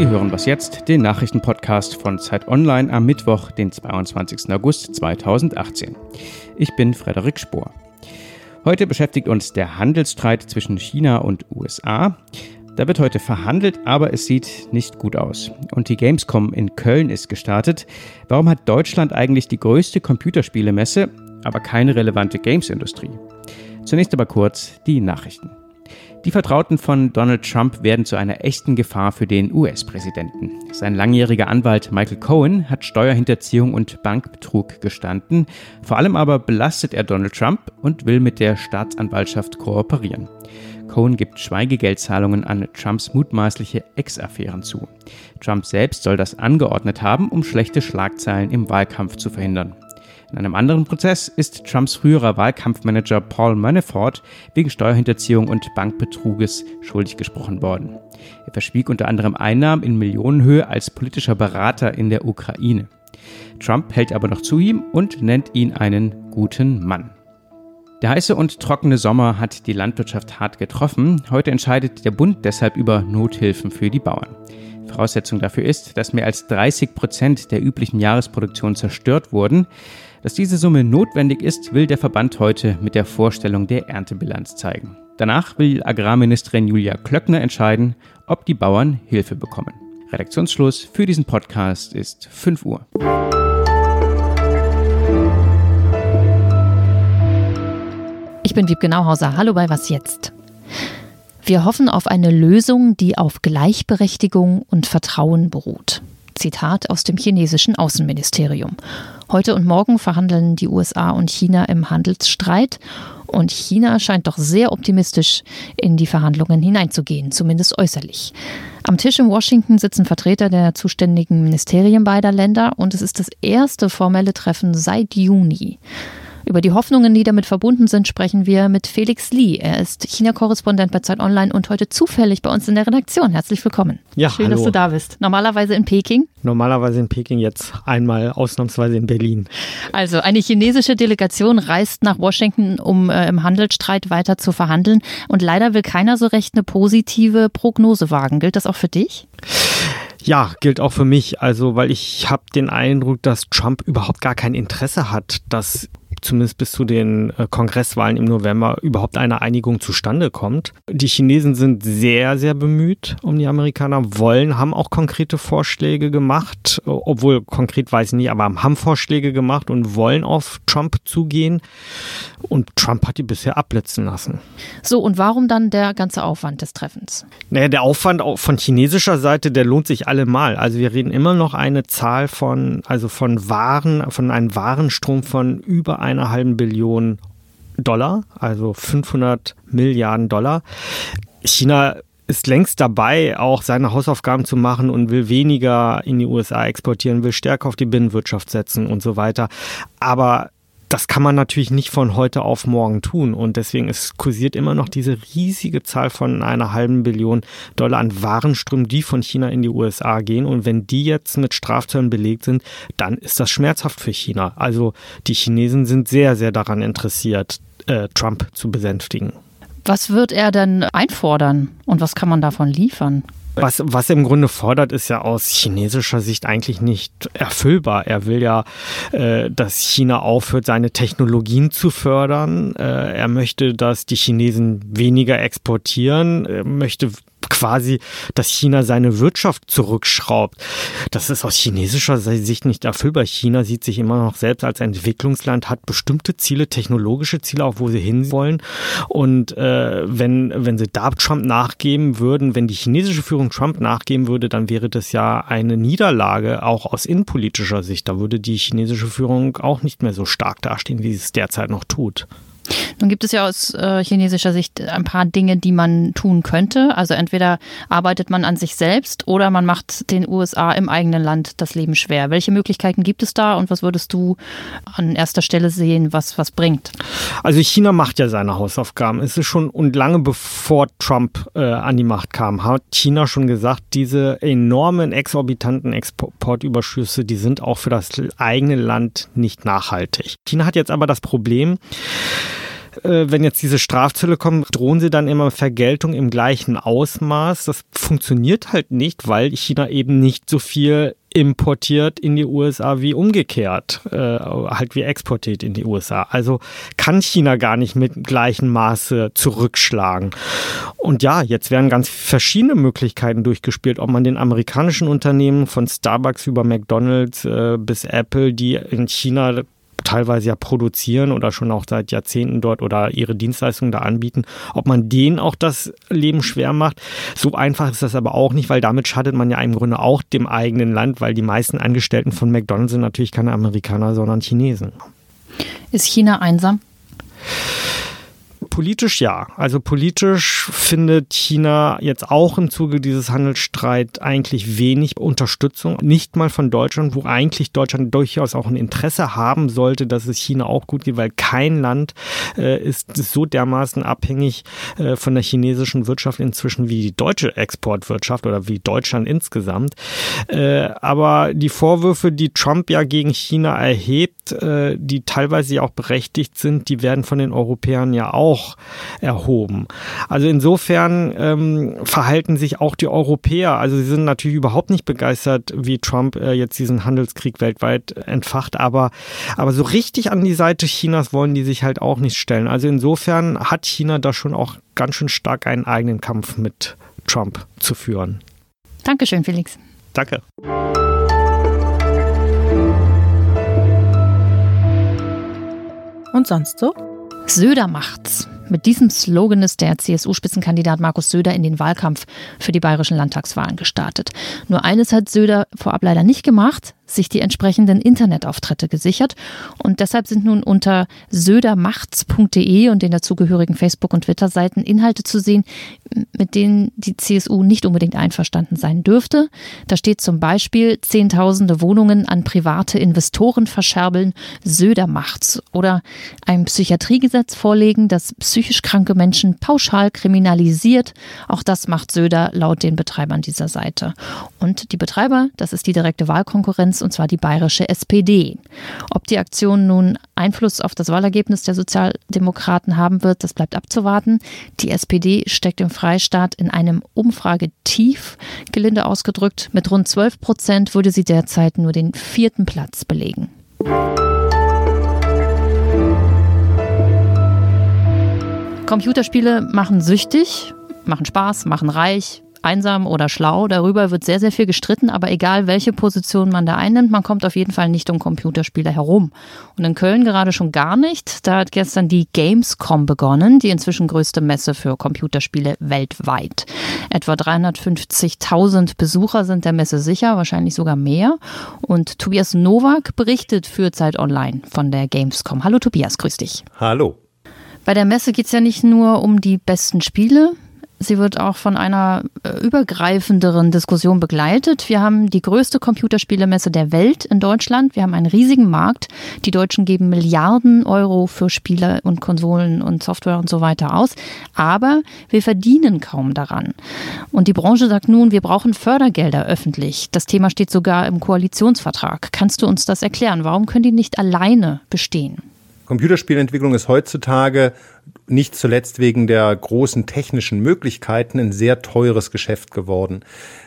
Sie hören was jetzt, den Nachrichtenpodcast von Zeit Online am Mittwoch, den 22. August 2018. Ich bin Frederik Spohr. Heute beschäftigt uns der Handelsstreit zwischen China und USA. Da wird heute verhandelt, aber es sieht nicht gut aus. Und die Gamescom in Köln ist gestartet. Warum hat Deutschland eigentlich die größte Computerspielemesse, aber keine relevante Gamesindustrie? Zunächst aber kurz die Nachrichten. Die Vertrauten von Donald Trump werden zu einer echten Gefahr für den US-Präsidenten. Sein langjähriger Anwalt Michael Cohen hat Steuerhinterziehung und Bankbetrug gestanden. Vor allem aber belastet er Donald Trump und will mit der Staatsanwaltschaft kooperieren. Cohen gibt Schweigegeldzahlungen an Trumps mutmaßliche Ex-Affären zu. Trump selbst soll das angeordnet haben, um schlechte Schlagzeilen im Wahlkampf zu verhindern. In einem anderen Prozess ist Trumps früherer Wahlkampfmanager Paul Manafort wegen Steuerhinterziehung und Bankbetruges schuldig gesprochen worden. Er verschwieg unter anderem Einnahmen in Millionenhöhe als politischer Berater in der Ukraine. Trump hält aber noch zu ihm und nennt ihn einen guten Mann. Der heiße und trockene Sommer hat die Landwirtschaft hart getroffen. Heute entscheidet der Bund deshalb über Nothilfen für die Bauern. Voraussetzung dafür ist, dass mehr als 30 Prozent der üblichen Jahresproduktion zerstört wurden. Dass diese Summe notwendig ist, will der Verband heute mit der Vorstellung der Erntebilanz zeigen. Danach will Agrarministerin Julia Klöckner entscheiden, ob die Bauern Hilfe bekommen. Redaktionsschluss für diesen Podcast ist 5 Uhr. Ich bin Wiebke Nauhauser. Hallo bei Was jetzt? Wir hoffen auf eine Lösung, die auf Gleichberechtigung und Vertrauen beruht. Zitat aus dem chinesischen Außenministerium. Heute und morgen verhandeln die USA und China im Handelsstreit und China scheint doch sehr optimistisch in die Verhandlungen hineinzugehen, zumindest äußerlich. Am Tisch in Washington sitzen Vertreter der zuständigen Ministerien beider Länder und es ist das erste formelle Treffen seit Juni. Über die Hoffnungen, die damit verbunden sind, sprechen wir mit Felix Lee. Er ist China-Korrespondent bei Zeit Online und heute zufällig bei uns in der Redaktion. Herzlich willkommen. Ja, Schön, hallo. dass du da bist. Normalerweise in Peking. Normalerweise in Peking, jetzt einmal ausnahmsweise in Berlin. Also eine chinesische Delegation reist nach Washington, um äh, im Handelsstreit weiter zu verhandeln. Und leider will keiner so recht eine positive Prognose wagen. Gilt das auch für dich? Ja, gilt auch für mich. Also, weil ich habe den Eindruck, dass Trump überhaupt gar kein Interesse hat, dass zumindest bis zu den äh, Kongresswahlen im November überhaupt eine Einigung zustande kommt. Die Chinesen sind sehr, sehr bemüht um die Amerikaner, wollen, haben auch konkrete Vorschläge gemacht, obwohl konkret weiß ich nicht, aber haben Vorschläge gemacht und wollen auf Trump zugehen. Und Trump hat die bisher abblitzen lassen. So, und warum dann der ganze Aufwand des Treffens? Naja, der Aufwand von chinesischer Seite, der lohnt sich allemal. Also wir reden immer noch eine Zahl von, also von Waren, von einem Warenstrom von über einer halben Billion Dollar, also 500 Milliarden Dollar. China ist längst dabei, auch seine Hausaufgaben zu machen und will weniger in die USA exportieren, will stärker auf die Binnenwirtschaft setzen und so weiter. Aber das kann man natürlich nicht von heute auf morgen tun. Und deswegen ist, kursiert immer noch diese riesige Zahl von einer halben Billion Dollar an Warenströmen, die von China in die USA gehen. Und wenn die jetzt mit Strafzöllen belegt sind, dann ist das schmerzhaft für China. Also die Chinesen sind sehr, sehr daran interessiert, äh, Trump zu besänftigen. Was wird er denn einfordern und was kann man davon liefern? Was, was er im Grunde fordert, ist ja aus chinesischer Sicht eigentlich nicht erfüllbar. Er will ja, äh, dass China aufhört, seine Technologien zu fördern. Äh, er möchte, dass die Chinesen weniger exportieren. Er möchte quasi, dass China seine Wirtschaft zurückschraubt. Das ist aus chinesischer Sicht nicht erfüllbar. China sieht sich immer noch selbst als Entwicklungsland, hat bestimmte Ziele, technologische Ziele, auch wo sie hinwollen. Und äh, wenn, wenn sie da Trump nachgeben würden, wenn die chinesische Führung Trump nachgeben würde, dann wäre das ja eine Niederlage, auch aus innenpolitischer Sicht. Da würde die chinesische Führung auch nicht mehr so stark dastehen, wie sie es derzeit noch tut. Nun gibt es ja aus äh, chinesischer Sicht ein paar Dinge, die man tun könnte. Also entweder arbeitet man an sich selbst oder man macht den USA im eigenen Land das Leben schwer. Welche Möglichkeiten gibt es da und was würdest du an erster Stelle sehen, was was bringt? Also China macht ja seine Hausaufgaben. Es ist schon und lange bevor Trump äh, an die Macht kam, hat China schon gesagt, diese enormen exorbitanten Exportüberschüsse, die sind auch für das eigene Land nicht nachhaltig. China hat jetzt aber das Problem, wenn jetzt diese Strafzölle kommen, drohen sie dann immer Vergeltung im gleichen Ausmaß. Das funktioniert halt nicht, weil China eben nicht so viel importiert in die USA wie umgekehrt, äh, halt wie exportiert in die USA. Also kann China gar nicht mit gleichem Maße zurückschlagen. Und ja, jetzt werden ganz verschiedene Möglichkeiten durchgespielt, ob man den amerikanischen Unternehmen von Starbucks über McDonald's äh, bis Apple, die in China teilweise ja produzieren oder schon auch seit Jahrzehnten dort oder ihre Dienstleistungen da anbieten, ob man denen auch das Leben schwer macht. So einfach ist das aber auch nicht, weil damit schadet man ja im Grunde auch dem eigenen Land, weil die meisten Angestellten von McDonald's sind natürlich keine Amerikaner, sondern Chinesen. Ist China einsam? Politisch ja. Also politisch findet China jetzt auch im Zuge dieses Handelsstreits eigentlich wenig Unterstützung. Nicht mal von Deutschland, wo eigentlich Deutschland durchaus auch ein Interesse haben sollte, dass es China auch gut geht, weil kein Land äh, ist so dermaßen abhängig äh, von der chinesischen Wirtschaft inzwischen wie die deutsche Exportwirtschaft oder wie Deutschland insgesamt. Äh, aber die Vorwürfe, die Trump ja gegen China erhebt, äh, die teilweise ja auch berechtigt sind, die werden von den Europäern ja auch auch erhoben. Also insofern ähm, verhalten sich auch die Europäer, also sie sind natürlich überhaupt nicht begeistert, wie Trump äh, jetzt diesen Handelskrieg weltweit entfacht, aber, aber so richtig an die Seite Chinas wollen die sich halt auch nicht stellen. Also insofern hat China da schon auch ganz schön stark einen eigenen Kampf mit Trump zu führen. Dankeschön, Felix. Danke. Und sonst so? Söder macht's. Mit diesem Slogan ist der CSU-Spitzenkandidat Markus Söder in den Wahlkampf für die bayerischen Landtagswahlen gestartet. Nur eines hat Söder vorab leider nicht gemacht sich die entsprechenden Internetauftritte gesichert. Und deshalb sind nun unter södermachts.de und den dazugehörigen Facebook- und Twitter-Seiten Inhalte zu sehen, mit denen die CSU nicht unbedingt einverstanden sein dürfte. Da steht zum Beispiel Zehntausende Wohnungen an private Investoren verscherbeln, Söder macht's. Oder ein Psychiatriegesetz vorlegen, das psychisch kranke Menschen pauschal kriminalisiert. Auch das macht Söder laut den Betreibern dieser Seite. Und die Betreiber, das ist die direkte Wahlkonkurrenz, und zwar die bayerische SPD. Ob die Aktion nun Einfluss auf das Wahlergebnis der Sozialdemokraten haben wird, das bleibt abzuwarten. Die SPD steckt im Freistaat in einem Umfragetief, gelinde ausgedrückt. Mit rund 12 Prozent würde sie derzeit nur den vierten Platz belegen. Computerspiele machen süchtig, machen Spaß, machen reich, einsam oder schlau. Darüber wird sehr, sehr viel gestritten, aber egal welche Position man da einnimmt, man kommt auf jeden Fall nicht um Computerspiele herum. Und in Köln gerade schon gar nicht. Da hat gestern die Gamescom begonnen, die inzwischen größte Messe für Computerspiele weltweit. Etwa 350.000 Besucher sind der Messe sicher, wahrscheinlich sogar mehr. Und Tobias Nowak berichtet für Zeit Online von der Gamescom. Hallo Tobias, grüß dich. Hallo. Bei der Messe geht es ja nicht nur um die besten Spiele, Sie wird auch von einer äh, übergreifenderen Diskussion begleitet. Wir haben die größte Computerspielemesse der Welt in Deutschland. Wir haben einen riesigen Markt. Die Deutschen geben Milliarden Euro für Spiele und Konsolen und Software und so weiter aus. Aber wir verdienen kaum daran. Und die Branche sagt nun, wir brauchen Fördergelder öffentlich. Das Thema steht sogar im Koalitionsvertrag. Kannst du uns das erklären? Warum können die nicht alleine bestehen? Computerspielentwicklung ist heutzutage nicht zuletzt wegen der großen technischen Möglichkeiten ein sehr teures Geschäft geworden.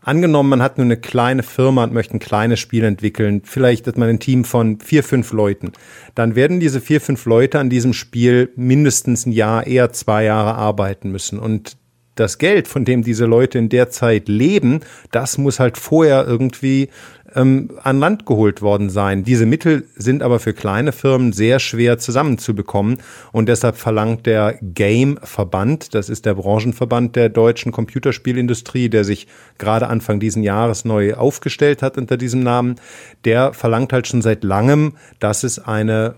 Angenommen, man hat nur eine kleine Firma und möchte ein kleines Spiel entwickeln, vielleicht hat man ein Team von vier, fünf Leuten, dann werden diese vier, fünf Leute an diesem Spiel mindestens ein Jahr, eher zwei Jahre arbeiten müssen. Und das Geld, von dem diese Leute in der Zeit leben, das muss halt vorher irgendwie ähm, an Land geholt worden sein. Diese Mittel sind aber für kleine Firmen sehr schwer zusammenzubekommen und deshalb verlangt der Game-Verband, das ist der Branchenverband der deutschen Computerspielindustrie, der sich gerade Anfang diesen Jahres neu aufgestellt hat unter diesem Namen, der verlangt halt schon seit langem, dass es eine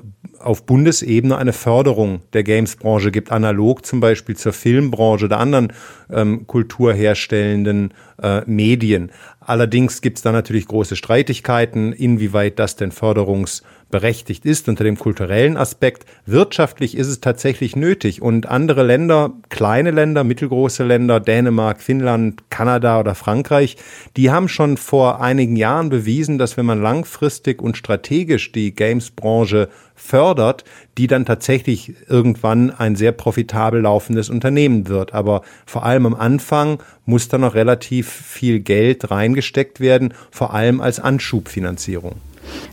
auf Bundesebene eine Förderung der Games-Branche gibt, analog zum Beispiel zur Filmbranche oder anderen ähm, kulturherstellenden äh, Medien. Allerdings gibt es da natürlich große Streitigkeiten, inwieweit das denn förderungsberechtigt ist unter dem kulturellen Aspekt. Wirtschaftlich ist es tatsächlich nötig und andere Länder, kleine Länder, mittelgroße Länder, Dänemark, Finnland, Kanada oder Frankreich, die haben schon vor einigen Jahren bewiesen, dass wenn man langfristig und strategisch die Games-Branche fördert, die dann tatsächlich irgendwann ein sehr profitabel laufendes Unternehmen wird. Aber vor allem am Anfang muss da noch relativ viel Geld reingesteckt werden, vor allem als Anschubfinanzierung.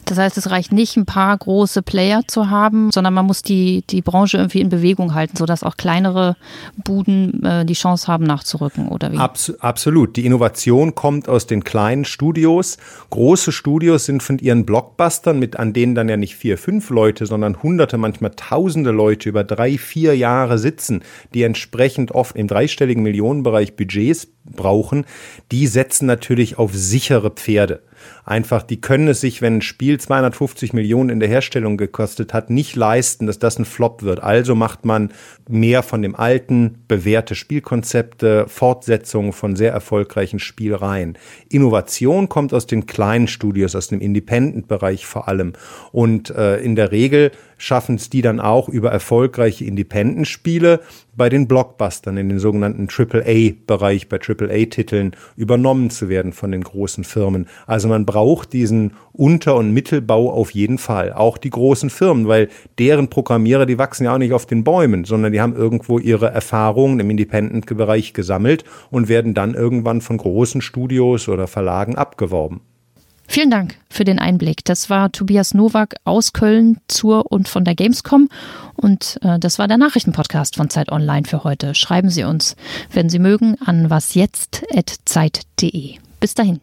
Das heißt, es reicht nicht, ein paar große Player zu haben, sondern man muss die, die Branche irgendwie in Bewegung halten, sodass auch kleinere Buden äh, die Chance haben, nachzurücken, oder wie? Abs absolut. Die Innovation kommt aus den kleinen Studios. Große Studios sind von ihren Blockbustern, mit an denen dann ja nicht vier, fünf Leute, sondern hunderte, manchmal tausende Leute über drei, vier Jahre sitzen, die entsprechend oft im dreistelligen Millionenbereich Budgets brauchen, die setzen natürlich auf sichere Pferde. Einfach, die können es sich, wenn ein Spiel 250 Millionen in der Herstellung gekostet hat, nicht leisten, dass das ein Flop wird. Also macht man mehr von dem alten, bewährte Spielkonzepte, Fortsetzungen von sehr erfolgreichen Spielreihen. Innovation kommt aus den kleinen Studios, aus dem Independent-Bereich vor allem. Und äh, in der Regel schaffen es die dann auch über erfolgreiche Independent-Spiele bei den Blockbustern in den sogenannten AAA-Bereich, bei AAA-Titeln übernommen zu werden von den großen Firmen. Also man braucht diesen Unter- und Mittelbau auf jeden Fall. Auch die großen Firmen, weil deren Programmierer, die wachsen ja auch nicht auf den Bäumen, sondern die haben irgendwo ihre Erfahrungen im Independent-Bereich gesammelt und werden dann irgendwann von großen Studios oder Verlagen abgeworben. Vielen Dank für den Einblick. Das war Tobias Nowak aus Köln zur und von der Gamescom. Und äh, das war der Nachrichtenpodcast von Zeit Online für heute. Schreiben Sie uns, wenn Sie mögen, an wasjetzt.zeit.de. Bis dahin.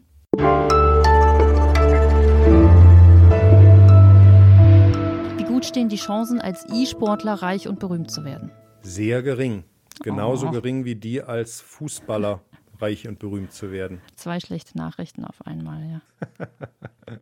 Wie gut stehen die Chancen, als E-Sportler reich und berühmt zu werden? Sehr gering. Genauso oh. gering wie die als Fußballer reich und berühmt zu werden. Zwei schlechte Nachrichten auf einmal, ja.